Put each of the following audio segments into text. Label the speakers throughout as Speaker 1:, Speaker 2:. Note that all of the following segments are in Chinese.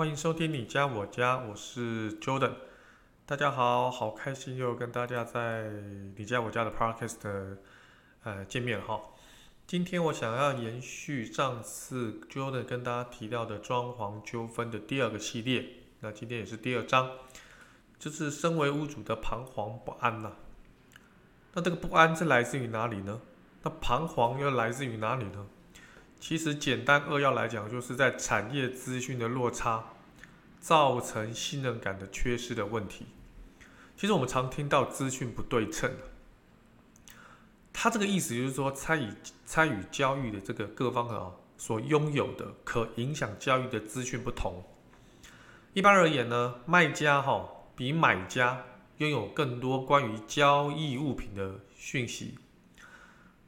Speaker 1: 欢迎收听你家我家，我是 Jordan。大家好，好开心又跟大家在你家我家的 Podcast 呃见面哈。今天我想要延续上次 Jordan 跟大家提到的装潢纠纷的第二个系列，那今天也是第二章，就是身为屋主的彷徨不安呐、那这个不安是来自于哪里呢？那彷徨又来自于哪里呢？其实简单扼要来讲，就是在产业资讯的落差，造成信任感的缺失的问题。其实我们常听到资讯不对称，它这个意思就是说，参与参与交易的这个各方啊，所拥有的可影响交易的资讯不同。一般而言呢，卖家哈比买家拥有更多关于交易物品的讯息。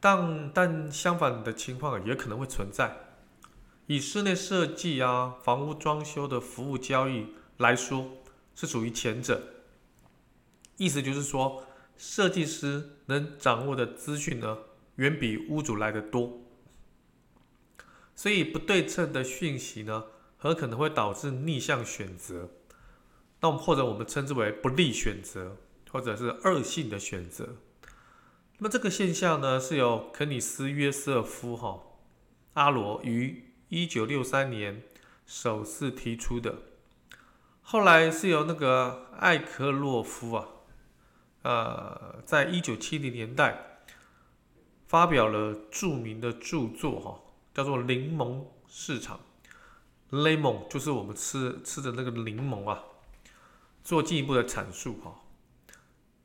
Speaker 1: 但但相反的情况也可能会存在。以室内设计啊、房屋装修的服务交易来说，是属于前者。意思就是说，设计师能掌握的资讯呢，远比屋主来的多。所以不对称的讯息呢，很可能会导致逆向选择。那我们或者我们称之为不利选择，或者是恶性的选择。那么这个现象呢，是由肯尼斯约瑟夫哈阿罗于一九六三年首次提出的，后来是由那个艾克洛夫啊，呃，在一九七零年代发表了著名的著作哈，叫做《柠檬市场》，lemon 就是我们吃吃的那个柠檬啊，做进一步的阐述哈。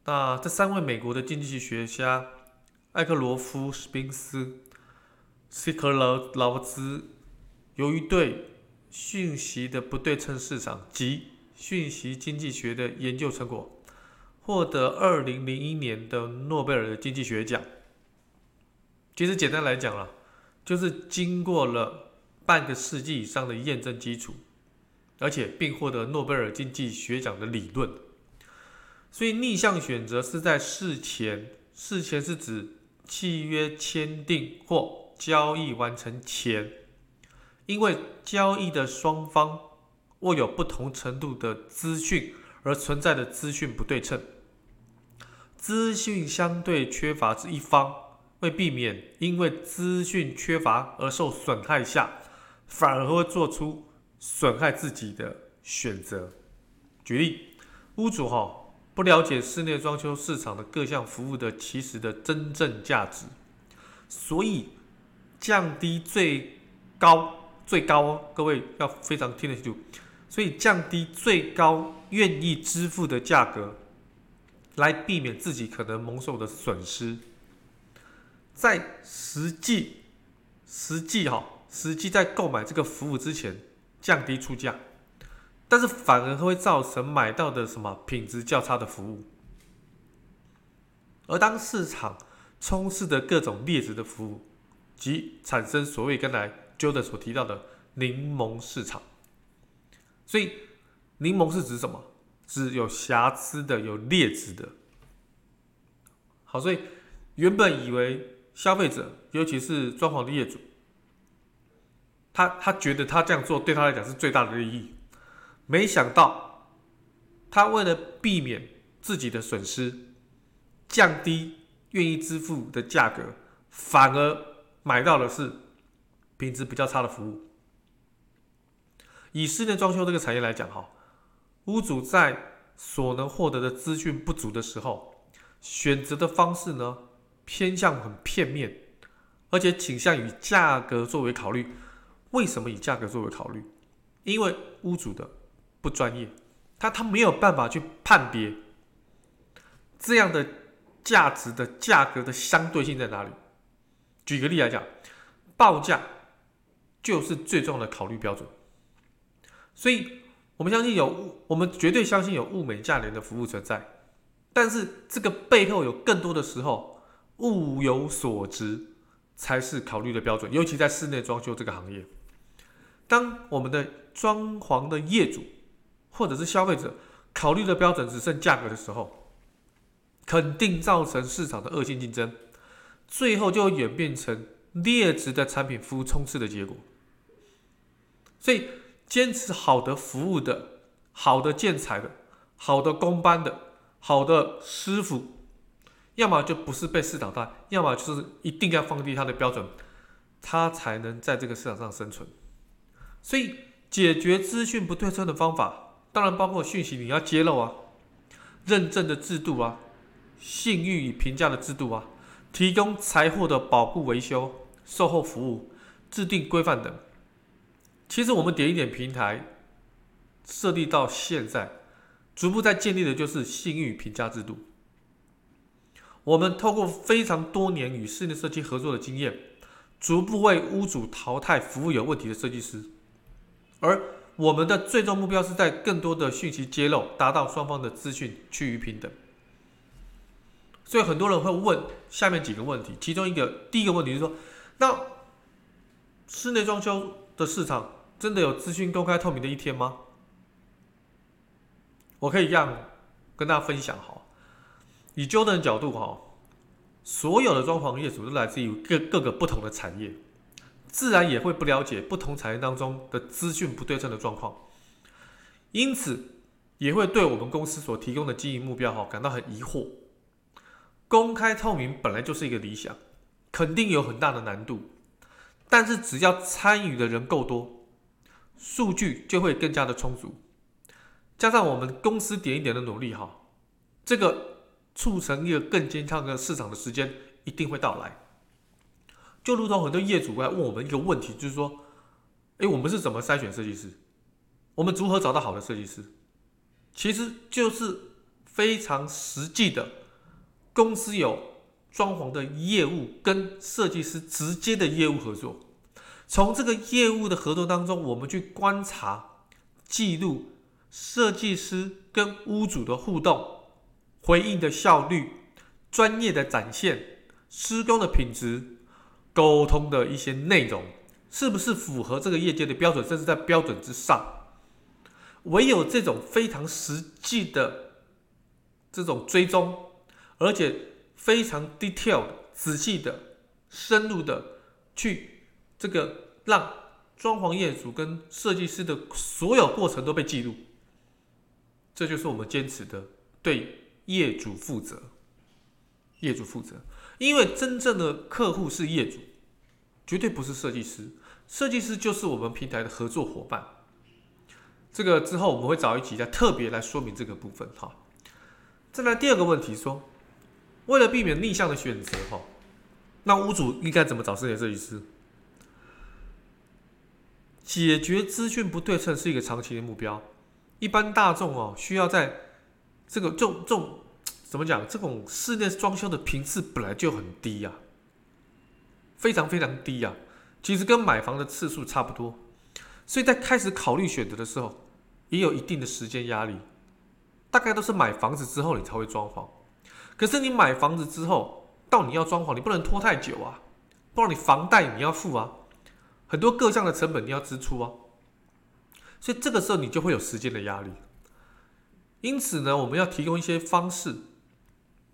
Speaker 1: 那这三位美国的经济学家艾克罗夫、史宾斯、斯科劳劳兹，由于对讯息的不对称市场及讯息经济学的研究成果，获得二零零一年的诺贝尔经济学奖。其实简单来讲啊，就是经过了半个世纪以上的验证基础，而且并获得诺贝尔经济学奖的理论。所以逆向选择是在事前，事前是指契约签订或交易完成前，因为交易的双方握有不同程度的资讯而存在的资讯不对称，资讯相对缺乏之一方，为避免因为资讯缺乏而受损害下，反而会做出损害自己的选择。举例，屋主哈。不了解室内装修市场的各项服务的其实的真正价值，所以降低最高最高哦，各位要非常听得清楚，所以降低最高愿意支付的价格，来避免自己可能蒙受的损失，在实际实际哈实际在购买这个服务之前降低出价。但是反而会造成买到的什么品质较差的服务，而当市场充斥着各种劣质的服务，即产生所谓刚才 Jordan 所提到的柠檬市场。所以柠檬是指什么？指有瑕疵的、有劣质的。好，所以原本以为消费者，尤其是装潢的业主，他他觉得他这样做对他来讲是最大的利益。没想到，他为了避免自己的损失，降低愿意支付的价格，反而买到的是品质比较差的服务。以室内装修这个产业来讲，哈，屋主在所能获得的资讯不足的时候，选择的方式呢，偏向很片面，而且倾向于价格作为考虑。为什么以价格作为考虑？因为屋主的。不专业，他他没有办法去判别这样的价值的价格的相对性在哪里。举个例来讲，报价就是最重要的考虑标准。所以我们相信有物，我们绝对相信有物美价廉的服务存在。但是这个背后有更多的时候，物有所值才是考虑的标准。尤其在室内装修这个行业，当我们的装潢的业主或者是消费者考虑的标准只剩价格的时候，肯定造成市场的恶性竞争，最后就会演变成劣质的产品服务充斥的结果。所以，坚持好的服务的、好的建材的、好的工班的。好的师傅，要么就不是被市场淘汰，要么就是一定要放低他的标准，他才能在这个市场上生存。所以，解决资讯不对称的方法，当然包括讯息你要揭露啊，认证的制度啊，信誉与评价的制度啊，提供财货的保护维修、售后服务，制定规范等。其实我们点一点平台设立到现在。逐步在建立的就是信誉评价制度。我们透过非常多年与室内设计合作的经验，逐步为屋主淘汰服务有问题的设计师。而我们的最终目标是在更多的讯息揭露，达到双方的资讯趋于平等。所以很多人会问下面几个问题，其中一个第一个问题是说，那室内装修的市场真的有资讯公开透明的一天吗？我可以这样跟大家分享哈，以 Jordan 的角度哈，所有的装潢业主都来自于各各个不同的产业，自然也会不了解不同产业当中的资讯不对称的状况，因此也会对我们公司所提供的经营目标哈感到很疑惑。公开透明本来就是一个理想，肯定有很大的难度，但是只要参与的人够多，数据就会更加的充足。加上我们公司点一点的努力，哈，这个促成一个更健康的市场的时间一定会到来。就如同很多业主过来问我们一个问题，就是说，哎，我们是怎么筛选设计师？我们如何找到好的设计师？其实就是非常实际的，公司有装潢的业务跟设计师直接的业务合作，从这个业务的合作当中，我们去观察、记录。设计师跟屋主的互动、回应的效率、专业的展现、施工的品质、沟通的一些内容，是不是符合这个业界的标准，甚至在标准之上？唯有这种非常实际的这种追踪，而且非常 detailed、仔细的、深入的去这个让装潢业主跟设计师的所有过程都被记录。这就是我们坚持的，对业主负责。业主负责，因为真正的客户是业主，绝对不是设计师。设计师就是我们平台的合作伙伴。这个之后我们会找一集再特别来说明这个部分哈。再来第二个问题说，为了避免逆向的选择哈，那屋主应该怎么找室内设计师？解决资讯不对称是一个长期的目标。一般大众哦，需要在这个这种这种怎么讲？这种室内装修的频次本来就很低呀，非常非常低呀。其实跟买房的次数差不多，所以在开始考虑选择的时候，也有一定的时间压力。大概都是买房子之后你才会装潢，可是你买房子之后到你要装潢，你不能拖太久啊，不然你房贷你要付啊，很多各项的成本你要支出啊。所以这个时候你就会有时间的压力，因此呢，我们要提供一些方式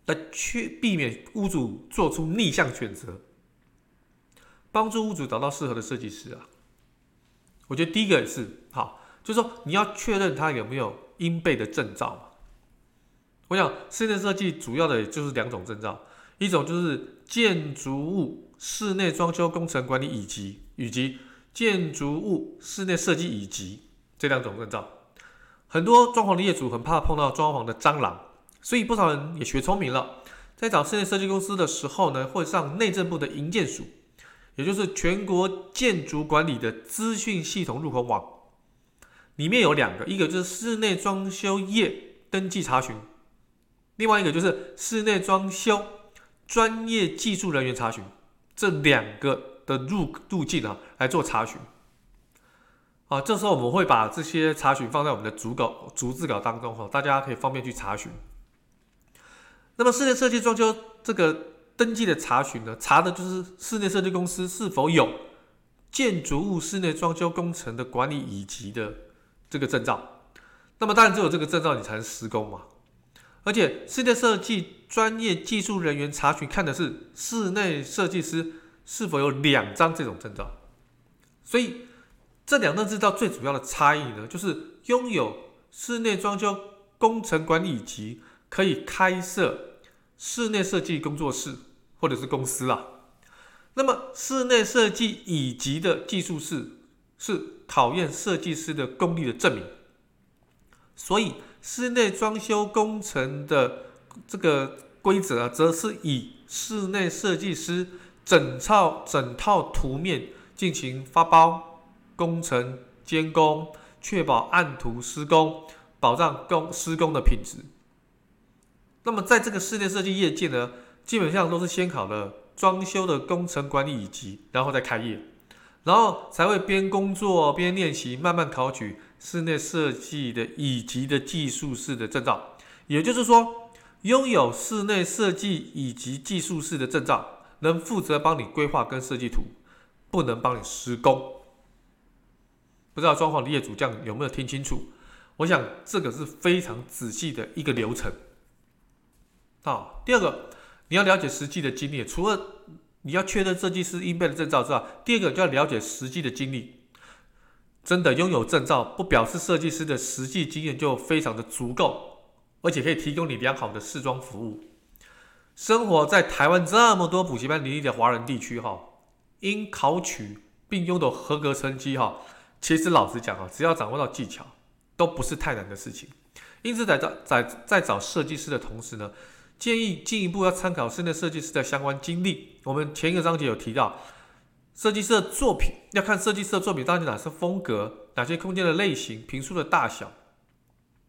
Speaker 1: 来去避免屋主做出逆向选择，帮助屋主找到适合的设计师啊。我觉得第一个也是好，就是说你要确认他有没有应备的证照嘛。我想室内设计主要的就是两种证照，一种就是建筑物室内装修工程管理乙级，以及建筑物室内设计乙级。这两种证照，很多装潢的业主很怕碰到装潢的蟑螂，所以不少人也学聪明了，在找室内设计公司的时候呢，会上内政部的营建署，也就是全国建筑管理的资讯系统入口网，里面有两个，一个就是室内装修业登记查询，另外一个就是室内装修专业技术人员查询，这两个的入路径啊来做查询。啊，这时候我们会把这些查询放在我们的主稿、逐字稿当中哈，大家可以方便去查询。那么室内设计装修这个登记的查询呢，查的就是室内设计公司是否有建筑物室内装修工程的管理以及的这个证照。那么当然只有这个证照你才能施工嘛。而且室内设计专业技术人员查询看的是室内设计师是否有两张这种证照。所以这两张证照最主要的差异呢，就是拥有室内装修工程管理乙级。可以开设室内设计工作室或者是公司啦。那么室内设计以及的技术室是考验设计师的功力的证明。所以室内装修工程的这个规则啊，则是以室内设计师整套整套图面进行发包、工程监工，确保按图施工，保障工施工的品质。那么，在这个室内设计业界呢，基本上都是先考了装修的工程管理乙级，然后再开业，然后才会边工作边练习，慢慢考取室内设计的乙级的技术士的证照。也就是说，拥有室内设计乙级技术士的证照，能负责帮你规划跟设计图，不能帮你施工。不知道装潢的业主这样有没有听清楚？我想这个是非常仔细的一个流程。好，第二个，你要了解实际的经历。除了你要确认设计师应备的证照之外，第二个就要了解实际的经历。真的拥有证照，不表示设计师的实际经验就非常的足够，而且可以提供你良好的试装服务。生活在台湾这么多补习班林立的华人地区，哈，应考取并拥有合格成绩，哈，其实老实讲啊，只要掌握到技巧，都不是太难的事情。因此，在找在在找设计师的同时呢，建议进一步要参考室内设计师的相关经历。我们前一个章节有提到，设计师的作品要看设计师的作品到底哪些风格、哪些空间的类型、平数的大小，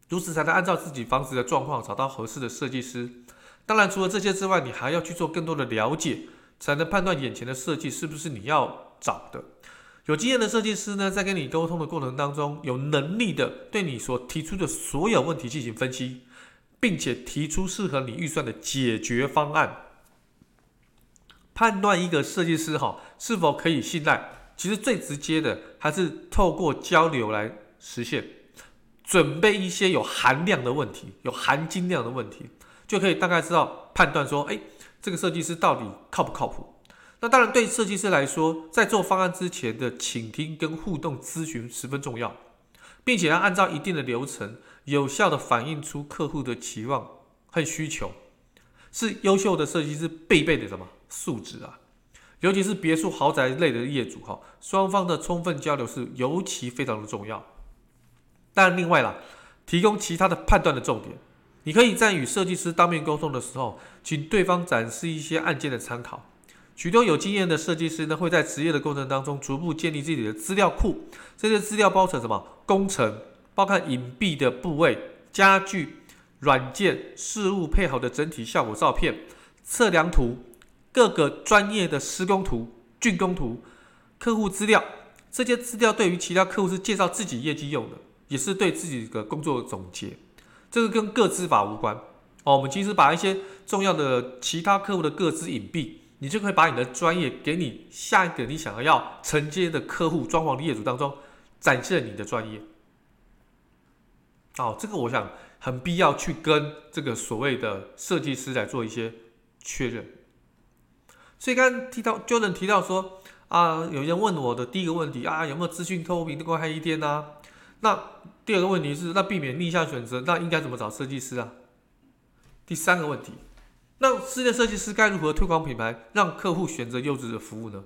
Speaker 1: 如此才能按照自己房子的状况找到合适的设计师。当然，除了这些之外，你还要去做更多的了解，才能判断眼前的设计是不是你要找的。有经验的设计师呢，在跟你沟通的过程当中，有能力的对你所提出的所有问题进行分析。并且提出适合你预算的解决方案，判断一个设计师哈是否可以信赖，其实最直接的还是透过交流来实现。准备一些有含量的问题，有含金量的问题，就可以大概知道判断说，哎，这个设计师到底靠不靠谱？那当然，对设计师来说，在做方案之前的倾听跟互动咨询十分重要，并且要按照一定的流程。有效地反映出客户的期望和需求，是优秀的设计师必备的什么素质啊？尤其是别墅豪宅类的业主哈，双方的充分交流是尤其非常的重要。但另外啦，提供其他的判断的重点，你可以在与设计师当面沟通的时候，请对方展示一些案件的参考。许多有经验的设计师呢，会在职业的过程当中逐步建立自己的资料库，这些资料包成什么工程。包括隐蔽的部位、家具、软件、事物配好的整体效果照片、测量图、各个专业的施工图、竣工图、客户资料。这些资料对于其他客户是介绍自己业绩用的，也是对自己的工作总结。这个跟各资法无关哦。我们其实把一些重要的其他客户的各资隐蔽，你就可以把你的专业给你下一个你想要承接的客户、装潢的业主当中展现你的专业。哦，这个我想很必要去跟这个所谓的设计师来做一些确认。所以刚提到就能提到说啊，有人问我的第一个问题啊，有没有资讯透明的公开一天呢？那第二个问题是，那避免逆向选择，那应该怎么找设计师啊？第三个问题，那室内设计师该如何推广品牌，让客户选择优质的服务呢？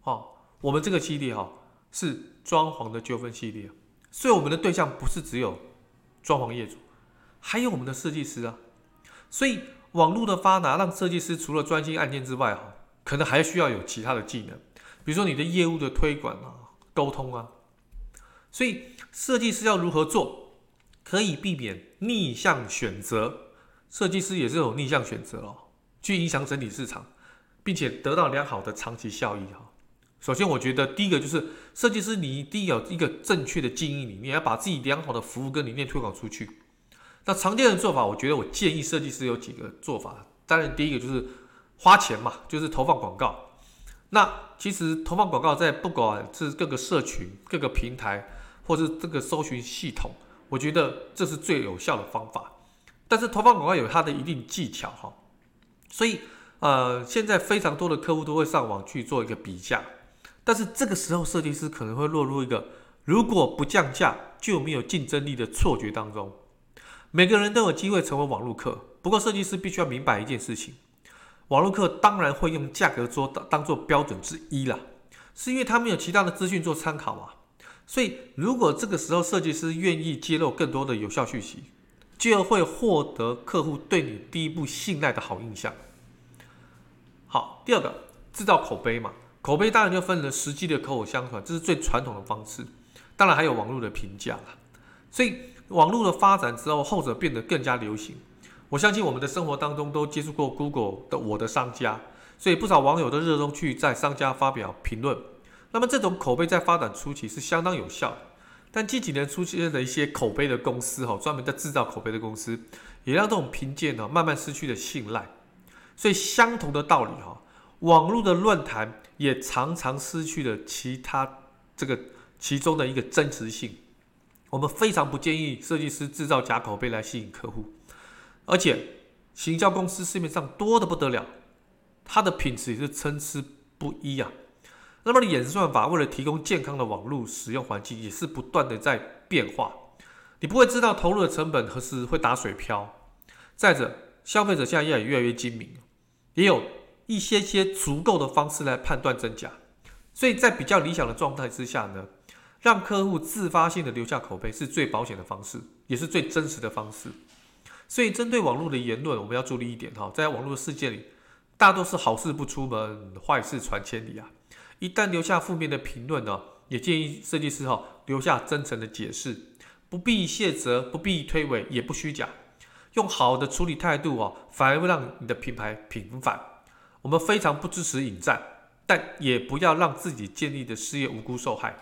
Speaker 1: 好，我们这个系列哈是装潢的纠纷系列。所以我们的对象不是只有装潢业主，还有我们的设计师啊。所以网络的发达让设计师除了专心案件之外，哈，可能还需要有其他的技能，比如说你的业务的推广啊、沟通啊。所以设计师要如何做，可以避免逆向选择？设计师也是有逆向选择哦，去影响整体市场，并且得到良好的长期效益哈。首先，我觉得第一个就是设计师，你一定要有一个正确的经营理念，要把自己良好的服务跟理念推广出去。那常见的做法，我觉得我建议设计师有几个做法。当然，第一个就是花钱嘛，就是投放广告。那其实投放广告在不管是各个社群、各个平台，或是这个搜寻系统，我觉得这是最有效的方法。但是投放广告有它的一定技巧哈，所以呃，现在非常多的客户都会上网去做一个比价。但是这个时候，设计师可能会落入一个如果不降价就没有竞争力的错觉当中。每个人都有机会成为网络客，不过设计师必须要明白一件事情：网络客当然会用价格做当当做标准之一啦，是因为他们有其他的资讯做参考嘛。所以，如果这个时候设计师愿意揭露更多的有效讯息，就会获得客户对你第一步信赖的好印象。好，第二个，制造口碑嘛。口碑当然就分了实际的口口相传，这是最传统的方式。当然还有网络的评价了。所以网络的发展之后，后者变得更加流行。我相信我们的生活当中都接触过 Google 的我的商家，所以不少网友都热衷去在商家发表评论。那么这种口碑在发展初期是相当有效的，但近几年出现的一些口碑的公司哈，专门在制造口碑的公司，也让这种评鉴呢慢慢失去了信赖。所以相同的道理哈。网络的论坛也常常失去了其他这个其中的一个真实性。我们非常不建议设计师制造假口碑来吸引客户，而且行销公司市面上多的不得了，它的品质也是参差不一啊。那么演算法为了提供健康的网络使用环境，也是不断的在变化。你不会知道投入的成本何时会打水漂。再者，消费者现在也越来越精明，也有。一些些足够的方式来判断真假，所以在比较理想的状态之下呢，让客户自发性的留下口碑是最保险的方式，也是最真实的方式。所以针对网络的言论，我们要注意一点哈，在网络世界里，大多是好事不出门，坏事传千里啊。一旦留下负面的评论呢，也建议设计师哈留下真诚的解释，不必卸责，不必推诿，也不虚假，用好的处理态度哦，反而会让你的品牌平反。我们非常不支持引战，但也不要让自己建立的事业无辜受害。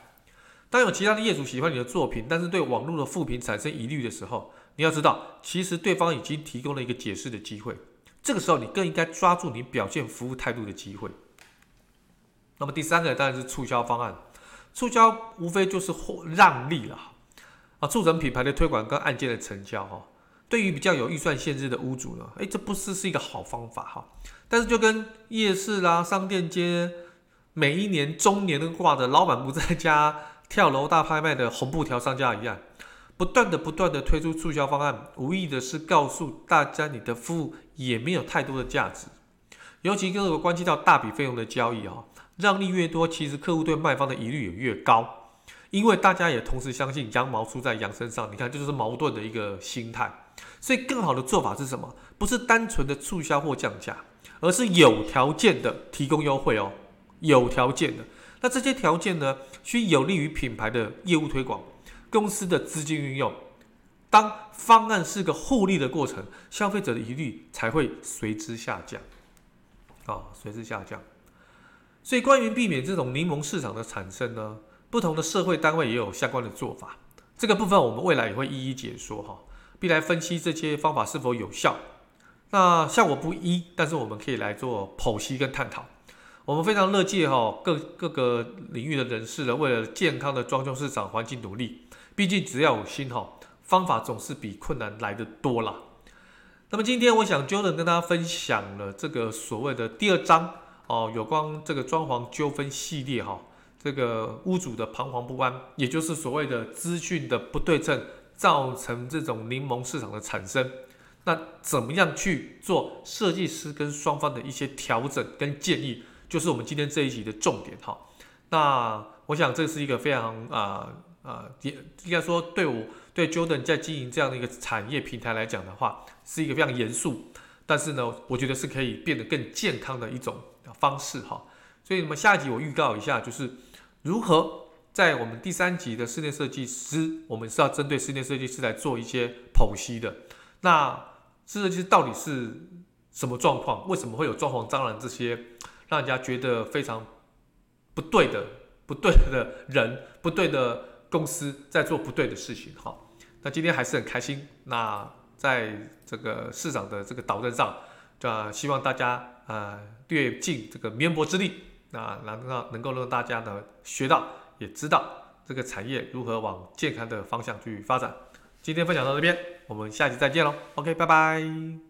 Speaker 1: 当有其他的业主喜欢你的作品，但是对网络的负评产生疑虑的时候，你要知道，其实对方已经提供了一个解释的机会。这个时候，你更应该抓住你表现服务态度的机会。那么第三个当然是促销方案，促销无非就是让利了啊，促成品牌的推广跟案件的成交哈。对于比较有预算限制的屋主呢，诶，这不是是一个好方法哈。但是就跟夜市啦、商店街每一年中年都挂着老板不在家、跳楼大拍卖的红布条商家一样，不断的不断的推出促销方案，无意的是告诉大家你的服务也没有太多的价值。尤其跟这个关系到大笔费用的交易哈，让利越多，其实客户对卖方的疑虑也越高。因为大家也同时相信羊毛出在羊身上，你看这就是矛盾的一个心态。所以更好的做法是什么？不是单纯的促销或降价，而是有条件的提供优惠哦。有条件的，那这些条件呢，需有利于品牌的业务推广、公司的资金运用。当方案是个互利的过程，消费者的疑虑才会随之下降。啊、哦，随之下降。所以关于避免这种柠檬市场的产生呢，不同的社会单位也有相关的做法。这个部分我们未来也会一一解说哈。并来分析这些方法是否有效，那效果不一，但是我们可以来做剖析跟探讨。我们非常乐见哈各各个领域的人士呢，为了健康的装修市场环境努力。毕竟只要有心哈，方法总是比困难来得多啦。那么今天我想 Jordan 跟大家分享了这个所谓的第二章哦，有关这个装潢纠纷系列哈，这个屋主的彷徨不安，也就是所谓的资讯的不对称。造成这种柠檬市场的产生，那怎么样去做设计师跟双方的一些调整跟建议，就是我们今天这一集的重点哈。那我想这是一个非常啊啊，应应该说对我对 Jordan 在经营这样的一个产业平台来讲的话，是一个非常严肃，但是呢，我觉得是可以变得更健康的一种方式哈。所以，我们下一集我预告一下，就是如何。在我们第三集的室内设计师，我们是要针对室内设计师来做一些剖析的。那室内设计师到底是什么状况？为什么会有装潢蟑螂这些让人家觉得非常不对的、不对的人、不对的公司在做不对的事情。哈，那今天还是很开心。那在这个市长的这个导任上，就希望大家呃略尽这个绵薄之力，那能让能够让大家呢学到，也知道这个产业如何往健康的方向去发展。今天分享到这边，我们下期再见喽。OK，拜拜。